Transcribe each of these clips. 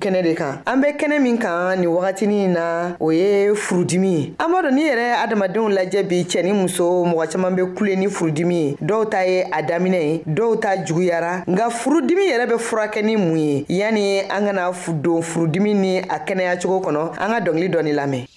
kɛnɛ de kan an bɛ kɛnɛ min kan ni wagatini in na o ye furudimi ye an b'a dɔn n'i yɛrɛ adamadenw lajɛ bi cɛ ni muso mɔgɔ caman bɛ kule ni furudimi ye dɔw ta ye a daminɛ ye dɔw ta juguyara nka furudimi yɛrɛ bɛ furakɛ ni mun ye yanni an kana don furudimi ni a kɛnɛyacogo kɔnɔ an ka dɔngili dɔ ni lamɛn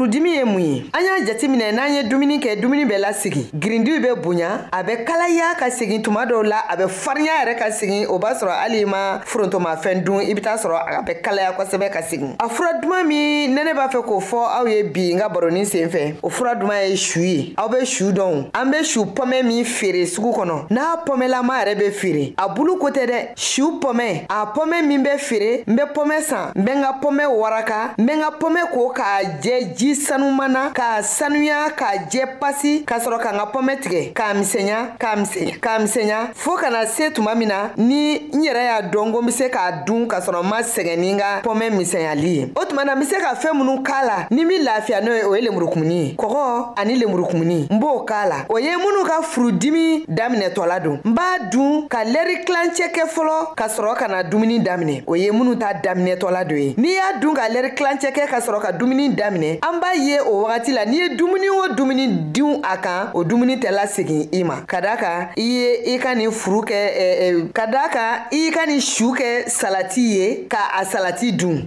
furudimi ye mun ye an y'a jateminɛ n'an ye dumuni kɛ dumuni bɛ lasigi girindiw bɛ bonya a bɛ kalaya ka segin tuma dɔw la a bɛ farinya yɛrɛ ka segin o b'a sɔrɔ hali ma forontomafɛn dun i bɛ taa sɔrɔ a bɛ kalaya kosɛbɛ ka segin a fura duman min nɛnɛ b'a fɛ k'o fɔ aw ye bi n ka baronin sen fɛ o fura duman ye su ye aw bɛ su dɔn an bɛ su pɔmɛ min feere sugu kɔnɔ n'a pɔmɛlama yɛrɛ bɛ feere a bulu ko tɛ dɛ siw pɔmɛ a pɔmɛ min bɛ feere n bɛ pɔmɛ san n bɛ n ka pɔmɛ waraka n bɛ n ka pɔmɛ ko k'a jɛ ji sanuman na k'a sanuya k'a jɛ pasi ka sɔrɔ ka n ka pɔmɛ tigɛ k'a misɛnya k'a misɛnya k'a misɛnya fɔɔ ka na se tuma min na ni n yɛrɛ y'a dɔn ko n bɛ se k'a dun ka sɔrɔ n ma sɛgɛn ni n ka pɔmɛ misɛnyali ye o tuma na n bɛ se ka fɛn minnu k'a la ni n bɛ lafiya n'o ye o ye lemurukumuni ye kɔgɔ ani lemurukumuni n b'o k'a la o ye minnu ka furudimi daminɛtɔla don n b'a dun ka lɛri tilancɛ kɛ fɔlɔ ka sɔrɔ ka na dumuni daminɛ o ye minnu ta daminɛtɔla don ye n'i y'a dun ka lɛri tilancɛ kɛ ka sɔrɔ ka dumuni daminɛ an b'a ye o wagati la n'i ye dumuni o dumuni diw a kan o dumuni tɛ lasegin i ma ka da kan i ye i ka nin furu kɛ eh, eh, ka da kan i ka nin su kɛ salati ye ka a salati dun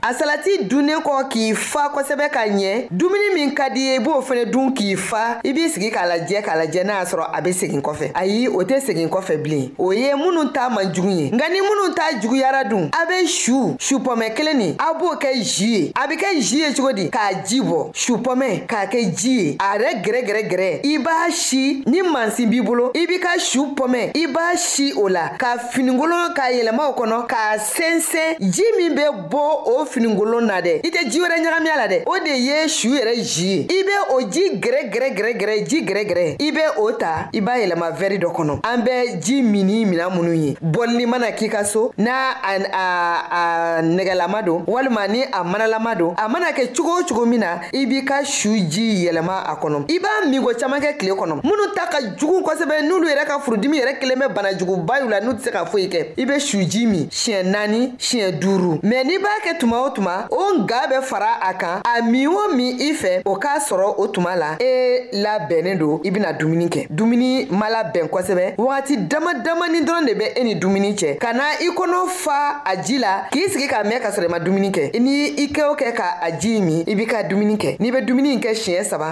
a salati dunnen kɔ k'i fa kosɛbɛ ka ɲɛ dumuni min ka di ye i b'o fɛnɛ dun k'i fa i b'i sigi k'a lajɛ k'a lajɛ n'a y'a sɔrɔ a be segin kɔfɛ ayi o tɛ segin kɔfɛ bilen o ye minnu ta man jugu ye nka ni minnu ta juguyara dun a be su supɔmɛ kelen nin a b'o kɛ ji ye a be kɛ ji ye cogo di k'a ji bɔ supɔmɛ k'a kɛ ji ye a yɛrɛ gɛrɛgɛrɛgɛrɛ i b'a si ni mansin b'i bolo i b'i ka su pɔmɛ i b'a si o la ka finikolon k'a yɛlɛmaw kɔnɔ k'a sɛnsɛn ji min bɛ bɔ o finikolon na dɛ i tɛ ji wɛrɛ ɲagamiya la dɛ o de ye su yɛrɛ ji ye i bɛ o ji gɛrɛ gɛrɛ gɛrɛ gɛrɛ ji gɛrɛ gɛrɛ i bɛ o ta i b'a yɛlɛma vɛri dɔ kɔnɔ an bɛ ji mini minan minnu ye bɔlini mana k'i ka so n'a a, a, a nɛgɛlama don walima ni a manalama don a mana kɛ cogo o cogo min na i b'i ka su ji yɛlɛma a kɔnɔ i b'a minko caman kɛ tile kɔnɔ minnu ta ka jugu kosɛbɛ n'olu yɛrɛ ka furudimi yɛrɛ kelen bɛ bana juguba y'u la n'u tɛ se ka foyi kɛ i bɛ suji min siɲɛ naani siɲɛ duuru mɛ n'i b'a kɛ tuma o tuma o nga bɛ fara a kan a min o min i fɛ o k'a sɔrɔ o tuma la e labɛnnen don i bɛna dumuni kɛ dumuni ma labɛn kosɛbɛ wagati dama damani dɔrɔn de bɛ e ni dumuni cɛ ka na i kɔnɔ fa a ji la k'i sigi k'a mɛn ka sɔrɔ i ma dumuni kɛ n'i i kɛ o kɛ ka a ji min i b'i ka dumuni kɛ n'i bɛ dumuni in kɛ siɲɛ saba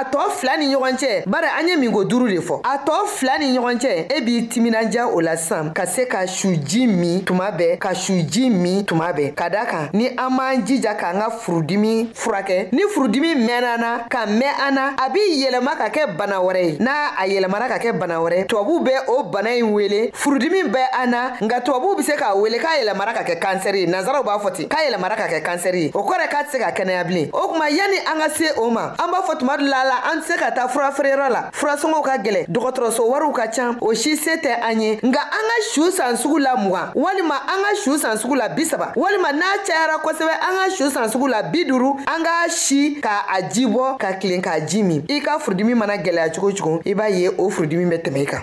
a tɔ fila ni ɲɔgɔn cɛ bari an ye minko duuru de fɔ a tɔ fila ni ɲɔgɔn cɛ e b'i timinanja o la sisan ka se ka suji min tuma bɛɛ ka suji min tuma bɛɛ ka da kan ni an b'an jija k'an ka furudimi furakɛ ni furudimi mɛnna na ka mɛn an na a b'i yɛlɛma ka kɛ bana wɛrɛ ye n'a a yɛlɛmana ka kɛ bana wɛrɛ tubabuw bɛ o bana in wele furudimi bɛ an na nka tubabuw bɛ se k'a wele k'a yɛlɛmara ka kɛ kansɛri ye nanzaraw b'a fɔ ten k'a yɛlɛmara ka kɛ kansɛri ye o kɔrɔ k'a tɛ se ka kɛnɛya bilen o tuma yanni an ka se o ma an b'a fɔ tuma dɔ la la an tɛ se ka taa fura feereyɔrɔ la furasɔngɔw ka gɛlɛ dɔgɔtɔrɔso wariw ka can o si se tɛ an ye nka an ka su san sugu la mugan walima an ka su san sugu la bi saba walima n'a cayara kosɛbɛ an ka su san sugu la bi duru an ka si ka a ji bɔ ka tilen k'a ji min i ka furudimi mana gɛlɛya cogo cogo i b'a ye o furudimi bɛ tɛmɛ i kan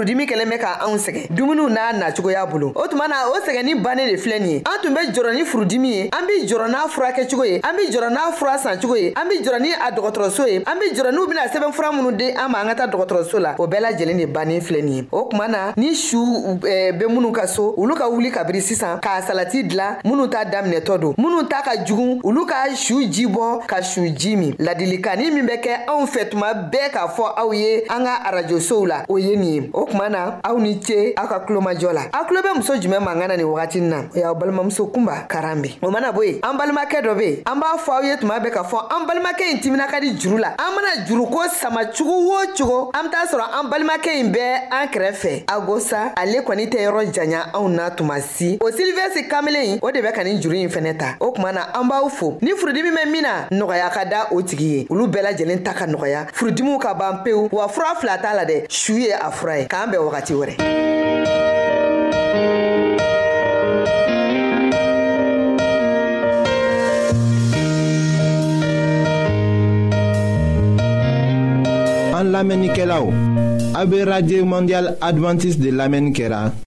furudimi kɛlen bɛ ka anw sɛgɛn dumuniw n'a nacogoya bolo o tuma na o sɛgɛnni bannen de filɛ nin ye an tun bɛ jɔrɔ ni furudimi ye an bɛ jɔrɔ n'a furakɛcogo ye an bɛ jɔrɔ n'a fura sancogo ye an bɛ jɔrɔ ni a dɔgɔtɔrɔso ye an bɛ jɔrɔ n'u bɛna sɛbɛn fura minnu di an ma an ka taa dɔgɔtɔrɔso la o bɛɛ lajɛlen de bannen filɛ nin ye o tuma na ni su eh, bɛ minnu ka so olu ka wuli kabiri sisan k'a salati dilan minnu t'a daminɛtɔ don minnu t'a ka jugu olu ka su ji bɔ ka su ji min ladilikanni min bɛ kɛ anw fɛ tuma bɛɛ k'a fɔ aw ye an ka arajosow la o ye nin ye o tuma na aw ni ce aw ka tulomajɔ la aw tulo bɛ muso jumɛn mankan na nin wagati na o y'aw balimamuso kunba karan be o mana bɔ yen an balimakɛ dɔ be yen an b'a fɔ aw ye tuma bɛɛ k'a fɔ an balimakɛ in timina ka di juru la an mana juruko sama cogo o cogo an be t'a sɔrɔ an balimakɛ in bɛ an kɛrɛfɛ agosa ale kɔni tɛ yɔrɔ janya anw na tuma si o silivɛsi kamelen in o de bɛ ka nin juru in fɛnɛ ta o kuma na an b'aw fo ni furudimi bɛ min na nɔgɔya ka da o tigi ye olu bɛɛ lajɛlen ta ka nɔgɔya furudimiw ka ban pewu wa fura fila t'a la dɛ su ye a fura ye k'an bɛɛ wagati wɛrɛ an lamɛnnikɛlaw AB Radio Mondial Adventiste de l'Amen Kera.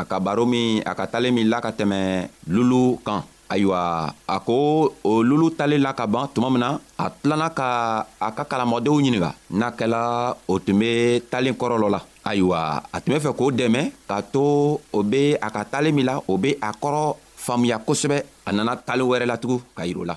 a ka baro min a ka talen min la ka tɛmɛ lulu kan ayiwa a ko o lulu talen la ka ban tuma min na a tilana ka a ka kalamɔdenw ɲininga n'a kɛla o tun be talen kɔrɔ lɔ la ayiwa a tun be fɛ k'o dɛmɛ k'a to o be a ka talen min la o be a kɔrɔ faamuya kosɛbɛ a nana talen wɛrɛ latugun ka yir'o la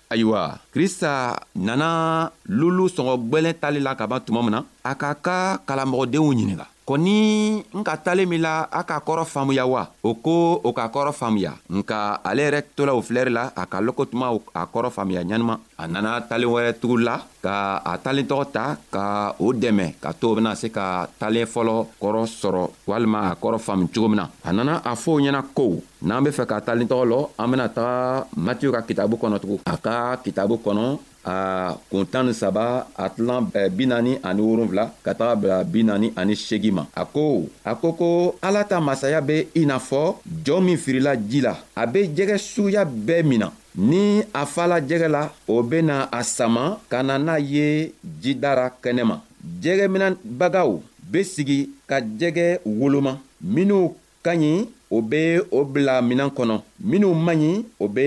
ayiwa krista nana lulu sɔngɔ gwɛlɛn tali la ka ban tuma min na a k'a ka kalamɔgɔdenw ɲininga ko ni n ka talen min la a k'a kɔrɔ faamuya wa o ko o k'a kɔrɔ faamuya nka ale yɛrɛ tola o filɛri la a ka loko tuma a kɔrɔ faamuya ɲanima a nana talen wɛrɛ tugu la ka a talen tɔgɔ ta ka o dɛmɛ ka to o bena se ka talen fɔlɔ kɔrɔ sɔrɔ walima a kɔrɔ faamu cogo min na a nana a fɔ o ɲɛna ko n'an be fɛ ka talen tɔgɔ lɔ an bena taga matiyo ka kitabu kɔnɔ tugun a ka kitabu kɔnɔ a kun tan ni saba a tilan eh, bi naani ani wolonfila ka taga bila bi naani ani segi ma a ko a ko ko ala ta masaya be i n'a fɔ jɔɔ min firila ji la a be jɛgɛ suguya bɛɛ min na ni a fala jɛgɛ la o bena a sama ka na n'a ye jidara kɛnɛma jɛgɛminɛbagaw be sigi ka jɛgɛ woloma minw ka ɲi o bɛ o bila minan kɔnɔ minnu man ɲi o bɛ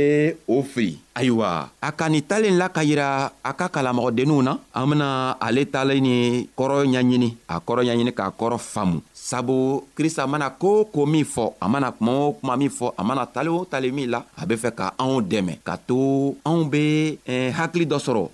o fili ayiwa a ka ni talen la ka yira a ka kalamɔgɔdenninw na an bena ale talen ni kɔrɔ ɲaɲini a kɔrɔ ɲaɲini k'a kɔrɔ faamu sabu krista mana ko ko min fɔ a mana kuma o kuma min fɔ a mana talen o talen min la a be fɛ ka anw dɛmɛ ka to anw be eh, hakili dɔ sɔrɔ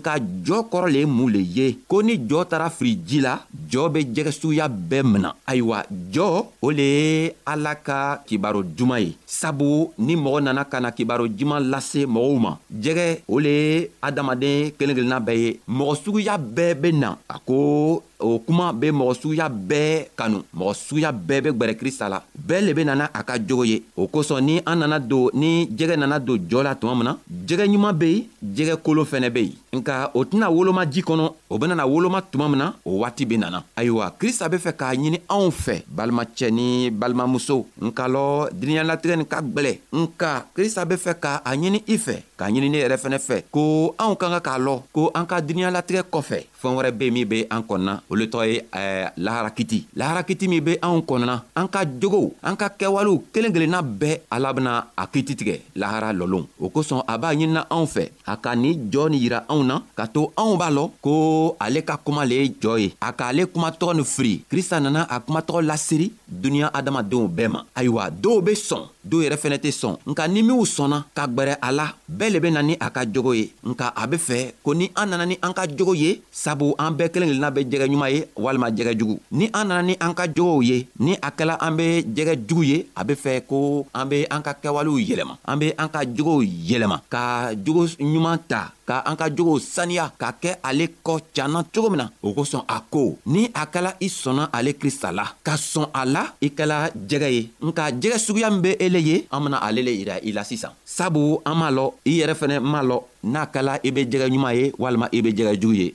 nka jɔ kɔrɔ le ye mun le ye ko ni jɔ taara firi ji la jɔ bɛ jɛgɛ suguya bɛɛ mina ayiwa jɔ o le ye ala ka kibaro juman ye sabu ni mɔgɔ nana ka na kibaro juman lase mɔgɔw ma jɛgɛ o le ye adamaden kelen kelenna bɛɛ ye mɔgɔ suguya bɛɛ bɛ na a ko o kuma bɛ mɔgɔ suguya bɛɛ kanu mɔgɔ suguya bɛɛ bɛ gwɛrɛ krista la bɛɛ le bɛ nana a ka jogo ye o kosɔn ni an nana don ni jɛgɛ nana don jɔ la tuma min na jɛgɛ ɲuman be yen jɛgɛ kolo fɛnɛ be yen nka o tɛna woloma ji kɔnɔ o benana woloma tuma min na o waati be nana ayiwa krista be fɛ k'a ɲini anw fɛ balimacɛ ni balimamuso nka lɔ diniɲalatigɛ nin ka gwɛlɛ nka krista be fɛ ka a ɲini i fɛ k'a ɲini ne yɛrɛ fɛnɛ fɛ ko anw ka ka k'a lɔ ko an ka diniɲalatigɛ kɔfɛ fɛn wɛrɛ be min be an kɔnɔna olu tɔgɔ ye eh, laharakiti laharakiti min be anw kɔnɔna an ka jogow an ka kɛwalew kelen kelenna bɛɛ ala bena a kiti tigɛ lahara lɔlon o kosɔn a b'a ɲinina anw fɛ a ka ni jɔɔ ni yira anw na ka to anw b'a lɔn ko ale ka kuma le ye jɔɔ ye a k'ale kumatɔgɔ ni firi krista nana a kumatɔgɔ lasiri duniɲa adamadenw bɛɛ ma ayiwa dɔw be sɔn dɔw yɛrɛ fɛnɛ tɛ sɔn nka ni minw sɔnna ka gwɛrɛ a la bɛɛ le bena ni a ka jogo ye nka a be fɛ ko ni an nana ni an ka jogo ye sabu an bɛɛ kelen kelenna be jɛgɛ ɲuman ye walima jɛgɛ jugu ni an nana ni an ka jogow ye ni a kɛla an be jɛgɛ jugu ye a be fɛ ko an be an ka kɛwalew yɛlɛma an be an ka jogow yɛlɛma ka jogo ɲuman ta ka an ka jogow saniya ka kɛ ale kɔ canna cogo min na o kosɔn a ko ni a kɛla i sɔnna ale krista la ka sɔn a la i kɛla jɛgɛ ye nka jɛgɛ suguya min be ele ye an bena ale le yira i la sisan sabu an m'a lɔ i yɛrɛ fɛnɛ m'a lɔ n'a kɛla i be jɛgɛ ɲuman ye walima i be jɛgɛ jugu ye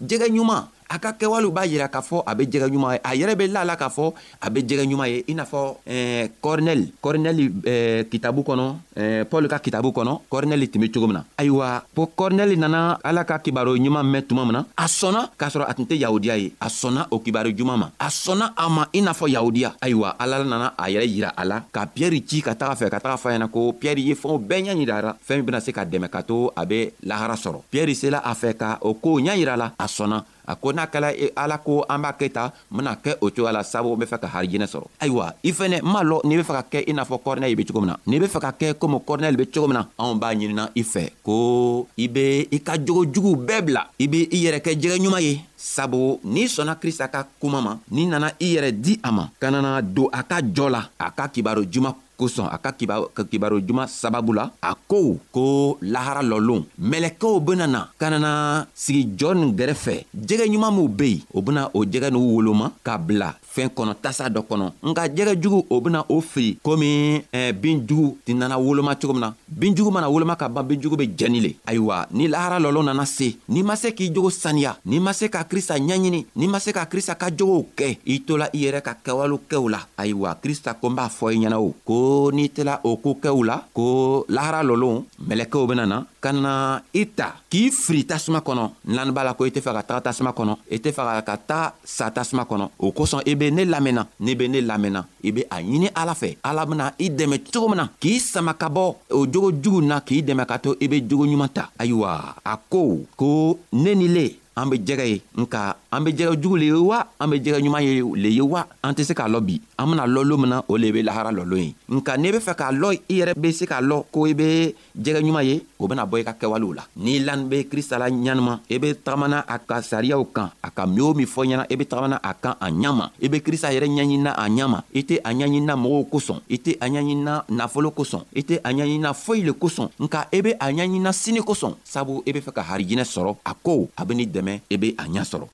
jɛgɛ ɲuman a ka kɛwalew b'a yira k'a fɔ a bɛ jɛgɛ ɲuman ye a yɛrɛ bɛ la la k'a fɔ a bɛ jɛgɛ ɲuman ye i n'a fɔ eh, kɔrinɛli kɔrinɛli eh, kitabu kɔnɔ eh, paul ka kitabu kɔnɔ kɔrinɛli tun bɛ cogo min na ayiwa ko kɔrinɛli nana ala ka kibaro ɲuman mɛn tuma min na a sɔnna k'a sɔrɔ a tun tɛ yahudiya ye a sɔnna o kibaro juman ma a sɔnna a ma i n'a fɔ yahudiya ayiwa ala nana a yɛrɛ yira a la ka piyɛri ci ka taga fɛ ka taga fɔ a ɲɛna ko piyɛri ye fɛnw bɛɛ ɲɛ yirara fɛn min bɛna se ka dɛmɛ ka to a bɛ lahara sɔrɔ piɛri sela a fɛ ka o kow ɲɛ yira la a sɔnna a ko n'a kɛla e, ala ko an b'a kɛ ta n bena kɛ o cogoya la sabu n be fɛ ka harijinɛ sɔrɔ ayiwa i fɛnɛ n b'a lɔ n'i be fɛ ka kɛ i n'a fɔ kɔrinɛli be cogo min na n'i be fɛ ka kɛ komi kɔrinɛli be cogo min na anw b'a ɲinina i fɛ ko i be i ka jogo juguw bɛɛ bila i be i yɛrɛ kɛ jɛgɛ ɲuman ye sabu n'i sɔnna krista ka kuma ma n'i nana i yɛrɛ di a ma ka nana don a ka jɔ la a ka kibaro juman kosɔn a ka kibaro juma sababu la a ko ko lahara lɔlon mɛlɛkɛw bena na ka nana sigi jɔɔ nin gɛrɛfɛ jɛgɛ ɲuman minw be yen o bena o jɛgɛ n'u woloma ka bila fɛn kɔnɔ tasa dɔ kɔnɔ nka jɛgɛ jugu o bena o fili komi eh, bin jugu tɛ nana woloma cogo min na benjugu mana woloma ka ban benjugu be jɛni le ayiwa ni lahara lɔlɔ nana se n'i ma se k'i jogo saniya n'i ma se ka krista ɲɛɲini n'i ma se ka krista ka jogow kɛ i tola i yɛrɛ ka kɛwalew kɛw la ayiwa krista ko n b'a fɔ i ɲɛna o ko n'i tela o ko kɛw la ko lahara lɔlɔw mɛlɛkɛw bena na ka na i ta k'i firi tasuma kɔnɔ nlani b'a la ko i tɛ fɛ ka taga tasuma kɔnɔ i tɛ fɛ ka taga sa tasuma kɔnɔ o kosɔn i be ne lamɛnna n'i be ne lamɛnna i be a ɲini ala fɛ ala bena i dɛmɛ cogo min na k'i sama ka bɔ o jogo jugu na k'i dɛmɛ ka to i be jogo ɲuman ta ayiwa a ko ko ne ni le an be jɛgɛ ye nka an be jɛgɛ jugu le ye wa an be jɛgɛ ɲuman ye le ye wa an tɛ se k'a lɔ bi an bena lɔ lo min na o le be lahara lɔlo ye nka n'i be fɛ k'a lɔ i yɛrɛ be se k'a lɔ ko i be jɛgɛ ɲuman ye o bena bɔ i ka kɛwalew la n'i lan be krista la ɲanima i be tagamana a ka sariyaw kan a ka min o min fɔ ɲɛna i be tagamana a kan a ɲama i be krista yɛrɛ ɲaɲinina a ɲama i tɛ a ɲaɲinina mɔgɔw kosɔn i tɛ a ɲaɲinina nafolo kosɔn i tɛ a ɲaɲinina foyi le kosɔn nka i be a ɲaɲinina sini kosɔn sabu i be fɛ ka harijinɛ sɔrɔ a ko a be ni dɛmɛ i be a ɲa sɔrɔ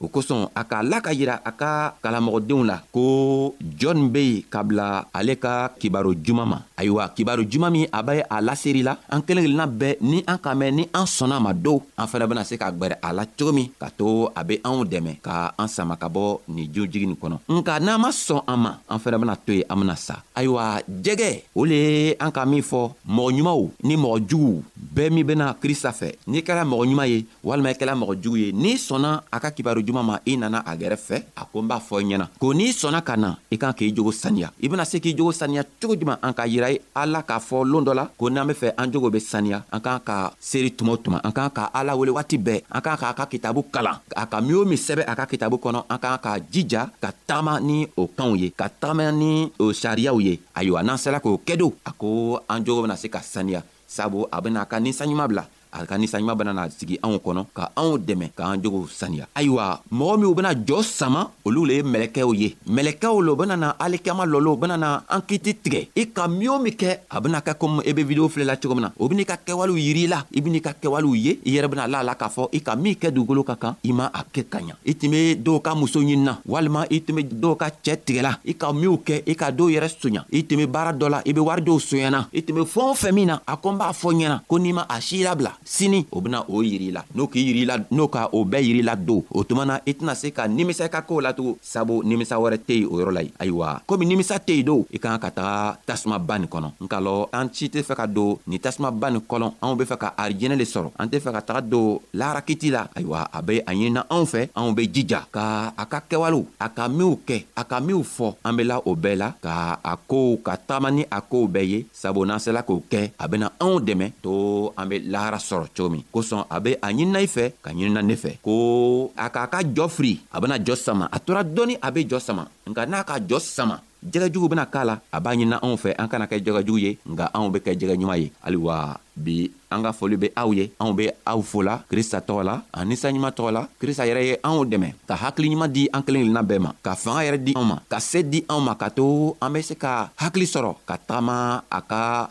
o kosɔn a k'a la ka yira a ka kalamɔgɔdenw la ko jɔn be yen ka bila ale ka kibaro juman ma ayiwa kibaro juman min a bɛ a laseri la an kelen kelenna bɛɛ ni an ka mɛn ni an sɔnna ma dɔw an fana bena se k'a gwɛrɛ a la cogo min ka to a be anw dɛmɛ ka an sama ka bɔ nin jo jigi nin kɔnɔ nka n'an ma sɔn an ma an fana bena to ye an bena sa ayiwa jɛgɛ o le ye an ka min fɔ mɔgɔ ɲumanw ni mɔgɔ juguw bɛɛ min bena krista fɛ n'i kɛra mɔgɔ ɲuman ye walima i kɛla mɔgɔ jugu ye n'i sɔnna a ka kibaru juma ma i nana a gɛrɛ fɛ a ko n b'a fɔ i ɲɛna ko n'i sɔnna ka na i kan k'i jogo saniya i bena se k'i jogo saniya cogo juman an k'a yira ye ala k'a fɔ loon dɔ la ko n'an be fɛ an jogo be saniya an k'an ka seeri tuma o tuma an k'an ka ala wele waati bɛɛ an k'an k'a ka kitabu kalan a ka min o min sɛbɛ a ka kitabu kɔnɔ an k'an k'a jija ka taama ni o kanw ye ka taama ni o sariyaw ye ayiwa n'an sela k'o kɛdo a ko an jogo bena se ka saniya sabu a bena a ka ninsanɲuman bila a ka nisanɲuman bɛna na sigi anw kɔnɔ ka anw dɛmɛ k'an jogow saniya ayiwa mɔgɔ minw bena jɔ sama olu le ye mɛlɛkɛw ye mɛlɛkɛw lo bena na alikiyama lɔlo bena na an kiti tigɛ i ka min o min kɛ a bena kɛ komi i e be video filɛ la cogo min na o ben'i ka kɛwalew yiri la i ben'i ka kɛwalew ye i yɛrɛ bena la la k'a fɔ i ka min kɛ dugukolo ka kan i ma a kɛ ka ɲa i tun be dɔw ka muso ɲinina walima i tun be dɔw ka cɛɛ tigɛla i ka minw kɛ i ka dɔw yɛrɛ soɲa i tun be baara dɔ la i be wari dɔw soɲana i tun be fɛɛn o fɛn min na a ko n b'a fɔ ɲɛna ko n'i ma a si labila sini o bena o yiri la n'o k'i yiri la n'o ka o bɛɛ yiri la don o tuma na i tɛna se ka nimisa i ka koo latugun sabu nimisa wɛrɛ tɛ yen o yɔrɔ la ayiwa komi nimisa tɛ yen don i kan ka taga tasuma ba nin kɔnɔ nka lɔ an si tɛ fɛ ka don ni tasumaba ni kɔlɔn anw be fɛ ka arijɛnɛ le sɔrɔ an tɛ fɛ ka taga don laharakiti la ayiwa a be a ɲinina anw fɛ anw be jija ka a ka kɛwalew a ka minw kɛ a ka minw fɔ an bela o bɛɛ la ka a kow ka taama ni a kow bɛɛ ye sabu n'an sela k'o kɛ a bena anw dɛmɛ to an be lahara sɔrɔ cogo min kosɔn a be a ɲinina i fɛ ka ɲinina ne fɛ ko a k'a ka jɔ firi a bena jɔ sama a tora dɔɔni a be jɔ sama nka n'a ka jɔ sama jɛgɛjugu bena k'a la a b'a ɲinina anw fɛ an kana kɛ jɛgɛjugu ye nka anw be kɛ jɛgɛ ɲuman ye aliwa bi an ka foli be aw ye anw be aw fola krista tɔgɔ la ani saɲuman tɔgɔ la krista yɛrɛ ye anw dɛmɛ ka hakili ɲuman di an kelen kelenna bɛɛ ma ka fanga yɛrɛ di anw ma ka se di anw ma ka to an be se ka hakili sɔrɔ ka tagama a ka